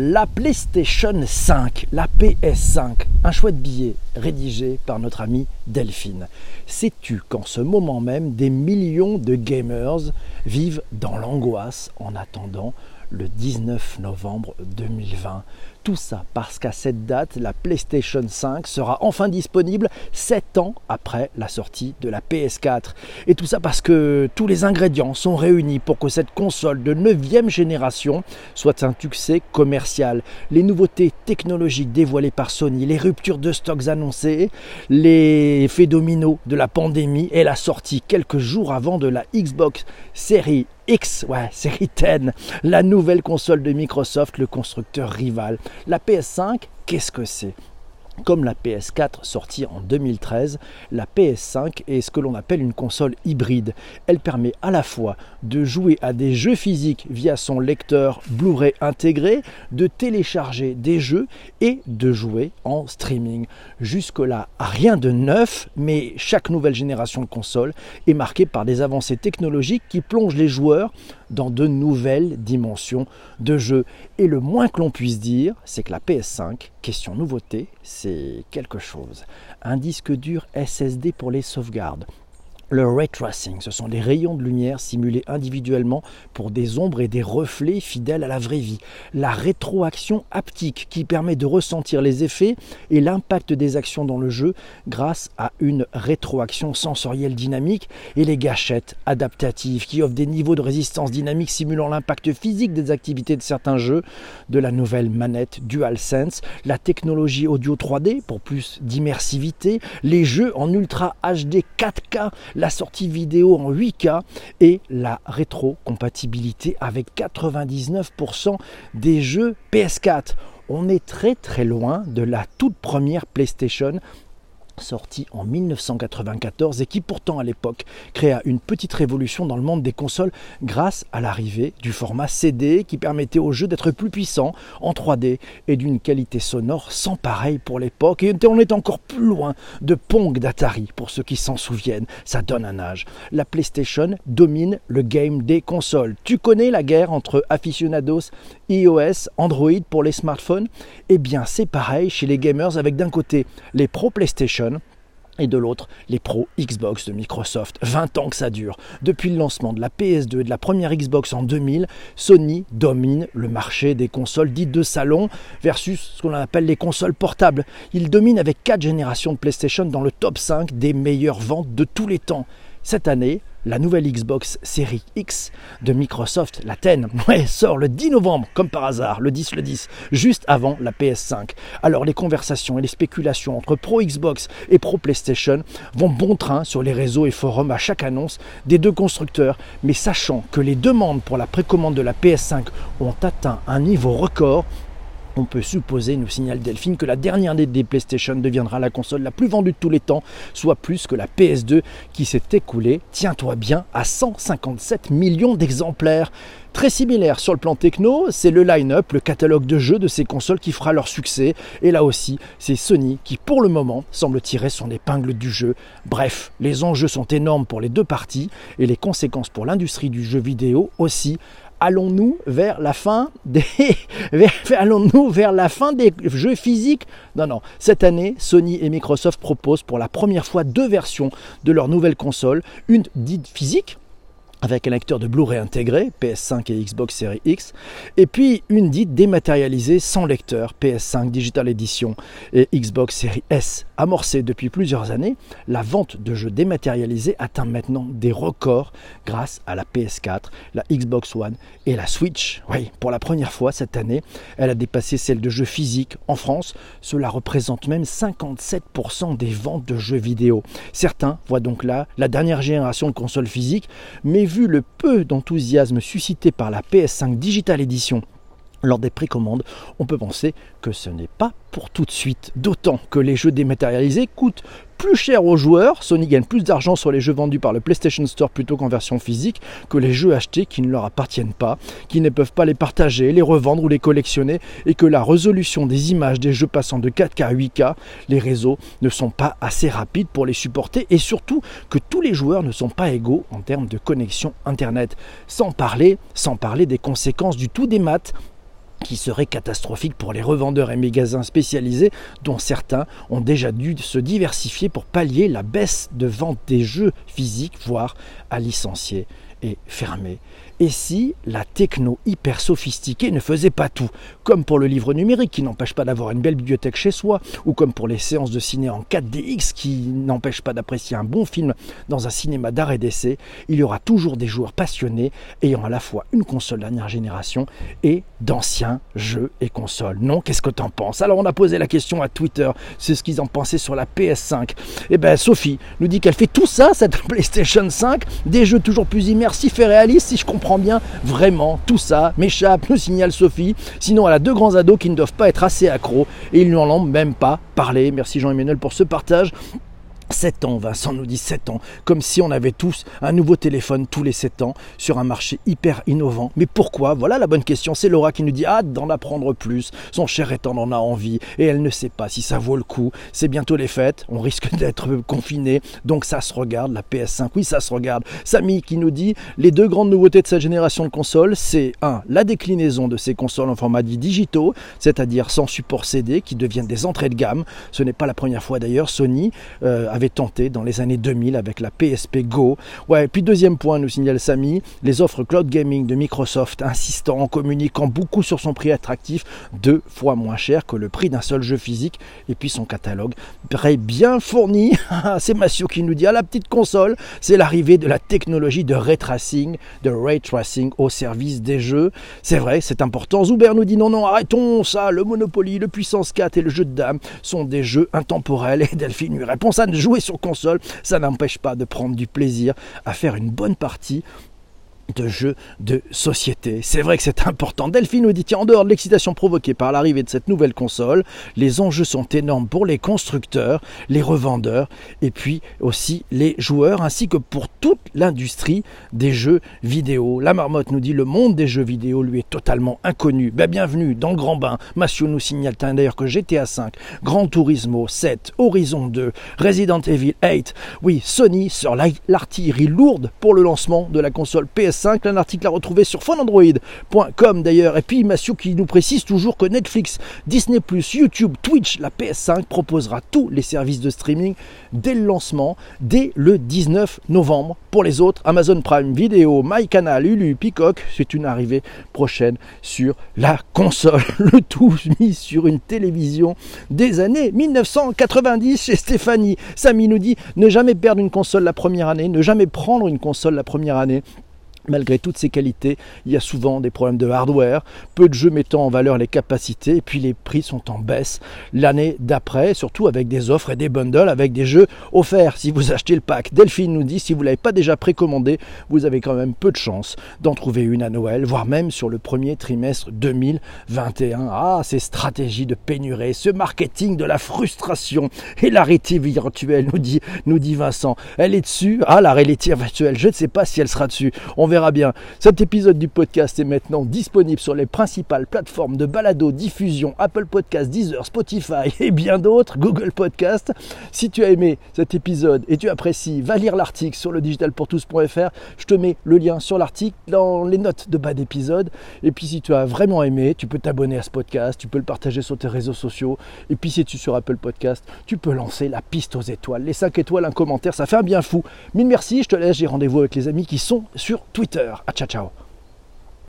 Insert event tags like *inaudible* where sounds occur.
La PlayStation 5, la PS5, un chouette billet rédigé par notre amie Delphine. Sais-tu qu'en ce moment même, des millions de gamers vivent dans l'angoisse en attendant le 19 novembre 2020 tout ça parce qu'à cette date, la PlayStation 5 sera enfin disponible 7 ans après la sortie de la PS4. Et tout ça parce que tous les ingrédients sont réunis pour que cette console de 9 génération soit un succès commercial. Les nouveautés technologiques dévoilées par Sony, les ruptures de stocks annoncées, les effets dominos de la pandémie et la sortie quelques jours avant de la Xbox Series X, ouais, *laughs* série 10, la nouvelle console de Microsoft, le constructeur rival. La PS5, qu'est-ce que c'est? Comme la PS4 sortie en 2013, la PS5 est ce que l'on appelle une console hybride. Elle permet à la fois de jouer à des jeux physiques via son lecteur Blu-ray intégré, de télécharger des jeux et de jouer en streaming. Jusque-là, rien de neuf, mais chaque nouvelle génération de console est marquée par des avancées technologiques qui plongent les joueurs dans de nouvelles dimensions de jeu. Et le moins que l'on puisse dire, c'est que la PS5, question nouveauté, c'est quelque chose. Un disque dur SSD pour les sauvegardes, le ray tracing, ce sont des rayons de lumière simulés individuellement pour des ombres et des reflets fidèles à la vraie vie. La rétroaction haptique qui permet de ressentir les effets et l'impact des actions dans le jeu grâce à une rétroaction sensorielle dynamique et les gâchettes adaptatives qui offrent des niveaux de résistance dynamique simulant l'impact physique des activités de certains jeux, de la nouvelle manette DualSense, la technologie audio 3D pour plus d'immersivité, les jeux en Ultra HD 4K, la sortie vidéo en 8K et la rétrocompatibilité avec 99% des jeux PS4. On est très très loin de la toute première PlayStation sorti en 1994 et qui pourtant à l'époque créa une petite révolution dans le monde des consoles grâce à l'arrivée du format CD qui permettait aux jeux d'être plus puissants en 3D et d'une qualité sonore sans pareil pour l'époque et on est encore plus loin de Pong d'Atari pour ceux qui s'en souviennent, ça donne un âge. La PlayStation domine le game des consoles. Tu connais la guerre entre aficionados, iOS, Android pour les smartphones Eh bien c'est pareil chez les gamers avec d'un côté les pro PlayStation et de l'autre les pros Xbox de Microsoft. 20 ans que ça dure. Depuis le lancement de la PS2 et de la première Xbox en 2000, Sony domine le marché des consoles dites de salon versus ce qu'on appelle les consoles portables. Il domine avec 4 générations de PlayStation dans le top 5 des meilleures ventes de tous les temps. Cette année, la nouvelle Xbox Series X de Microsoft, la 10, *laughs* sort le 10 novembre, comme par hasard, le 10 le 10, juste avant la PS5. Alors les conversations et les spéculations entre pro Xbox et pro PlayStation vont bon train sur les réseaux et forums à chaque annonce des deux constructeurs, mais sachant que les demandes pour la précommande de la PS5 ont atteint un niveau record, on peut supposer, nous signale Delphine, que la dernière année des PlayStation deviendra la console la plus vendue de tous les temps, soit plus que la PS2 qui s'est écoulée, tiens-toi bien, à 157 millions d'exemplaires. Très similaire sur le plan techno, c'est le line-up, le catalogue de jeux de ces consoles qui fera leur succès. Et là aussi, c'est Sony qui, pour le moment, semble tirer son épingle du jeu. Bref, les enjeux sont énormes pour les deux parties et les conséquences pour l'industrie du jeu vidéo aussi *laughs* allons-nous vers la fin des jeux physiques? Non non, cette année, Sony et Microsoft proposent pour la première fois deux versions de leur nouvelle console, une dite physique avec un lecteur de Blu-ray intégré, PS5 et Xbox Series X, et puis une dite dématérialisée sans lecteur, PS5 Digital Edition et Xbox Series S. Amorcée depuis plusieurs années, la vente de jeux dématérialisés atteint maintenant des records grâce à la PS4, la Xbox One et la Switch. Oui, pour la première fois cette année, elle a dépassé celle de jeux physiques en France. Cela représente même 57% des ventes de jeux vidéo. Certains voient donc là la dernière génération de consoles physiques, mais vu le peu d'enthousiasme suscité par la PS5 Digital Edition lors des précommandes, on peut penser que ce n'est pas pour tout de suite. D'autant que les jeux dématérialisés coûtent plus cher aux joueurs. Sony gagne plus d'argent sur les jeux vendus par le PlayStation Store plutôt qu'en version physique que les jeux achetés qui ne leur appartiennent pas, qui ne peuvent pas les partager, les revendre ou les collectionner, et que la résolution des images des jeux passant de 4K à 8K, les réseaux ne sont pas assez rapides pour les supporter, et surtout que tous les joueurs ne sont pas égaux en termes de connexion Internet. Sans parler, sans parler des conséquences du tout des maths qui serait catastrophique pour les revendeurs et magasins spécialisés dont certains ont déjà dû se diversifier pour pallier la baisse de vente des jeux physiques, voire à licencier et fermer. Et si la techno hyper sophistiquée ne faisait pas tout Comme pour le livre numérique qui n'empêche pas d'avoir une belle bibliothèque chez soi, ou comme pour les séances de ciné en 4DX qui n'empêchent pas d'apprécier un bon film dans un cinéma d'art et d'essai, il y aura toujours des joueurs passionnés ayant à la fois une console dernière génération et d'anciens jeux et consoles. Non, qu'est-ce que t'en penses? Alors on a posé la question à Twitter, c'est ce qu'ils en pensaient sur la PS5. Eh ben Sophie nous dit qu'elle fait tout ça, cette *laughs* PlayStation 5, des jeux toujours plus immersifs et réalistes, si je comprends bien, vraiment, tout ça m'échappe, nous signale Sophie. Sinon, elle a deux grands ados qui ne doivent pas être assez accros et ils n'en ont même pas parlé. Merci Jean-Emmanuel pour ce partage. 7 ans, Vincent nous dit 7 ans, comme si on avait tous un nouveau téléphone tous les 7 ans sur un marché hyper innovant. Mais pourquoi? Voilà la bonne question. C'est Laura qui nous dit hâte d'en apprendre plus. Son cher étant en a envie et elle ne sait pas si ça vaut le coup. C'est bientôt les fêtes, on risque d'être confiné, donc ça se regarde. La PS5, oui, ça se regarde. Samy qui nous dit les deux grandes nouveautés de cette génération de consoles, c'est 1. La déclinaison de ces consoles en format dit digitaux, c'est-à-dire sans support CD, qui deviennent des entrées de gamme. Ce n'est pas la première fois d'ailleurs. Sony euh, avait tenté dans les années 2000 avec la PSP Go. Ouais, puis deuxième point, nous signale Samy, les offres cloud gaming de Microsoft insistant en communiquant beaucoup sur son prix attractif, deux fois moins cher que le prix d'un seul jeu physique, et puis son catalogue très bien fourni. *laughs* c'est Massio qui nous dit à la petite console, c'est l'arrivée de la technologie de ray tracing, de ray tracing au service des jeux. C'est vrai, c'est important. Zuber nous dit non, non, arrêtons ça, le Monopoly, le Puissance 4 et le jeu de dames sont des jeux intemporels. Et Delphine lui répond ça ne joue sur console, ça n'empêche pas de prendre du plaisir à faire une bonne partie de jeux de société. C'est vrai que c'est important. Delphine nous dit en dehors de l'excitation provoquée par l'arrivée de cette nouvelle console, les enjeux sont énormes pour les constructeurs, les revendeurs et puis aussi les joueurs ainsi que pour toute l'industrie des jeux vidéo. La marmotte nous dit le monde des jeux vidéo lui est totalement inconnu. Ben, bienvenue dans le grand bain. Massio nous signale d'ailleurs que GTA 5, Gran Turismo 7, Horizon 2, Resident Evil 8, oui, Sony sort l'artillerie lourde pour le lancement de la console PS un article à retrouver sur phoneandroid.com d'ailleurs. Et puis Massio qui nous précise toujours que Netflix, Disney, YouTube, Twitch, la PS5 proposera tous les services de streaming dès le lancement, dès le 19 novembre. Pour les autres, Amazon Prime Video, MyCanal, Hulu, Peacock, c'est une arrivée prochaine sur la console. *laughs* Le tout mis sur une télévision des années 1990 chez Stéphanie. Samy nous dit ne jamais perdre une console la première année, ne jamais prendre une console la première année. Malgré toutes ces qualités, il y a souvent des problèmes de hardware, peu de jeux mettant en valeur les capacités, et puis les prix sont en baisse l'année d'après, surtout avec des offres et des bundles, avec des jeux offerts si vous achetez le pack. Delphine nous dit, si vous ne l'avez pas déjà précommandé, vous avez quand même peu de chance d'en trouver une à Noël, voire même sur le premier trimestre 2021. Ah, ces stratégies de pénurie, ce marketing de la frustration et la réalité virtuelle, nous dit, nous dit Vincent. Elle est dessus? Ah, la réalité virtuelle, je ne sais pas si elle sera dessus. On verra bien. Cet épisode du podcast est maintenant disponible sur les principales plateformes de balado, diffusion, Apple Podcast, Deezer, Spotify et bien d'autres, Google Podcast. Si tu as aimé cet épisode et tu apprécies, va lire l'article sur le digitalpourtous.fr. Je te mets le lien sur l'article dans les notes de bas d'épisode. Et puis si tu as vraiment aimé, tu peux t'abonner à ce podcast, tu peux le partager sur tes réseaux sociaux. Et puis si tu es sur Apple Podcast, tu peux lancer la piste aux étoiles. Les 5 étoiles, un commentaire, ça fait un bien fou. Mille merci, je te laisse, j'ai rendez-vous avec les amis qui sont sur Twitter. À ciao ciao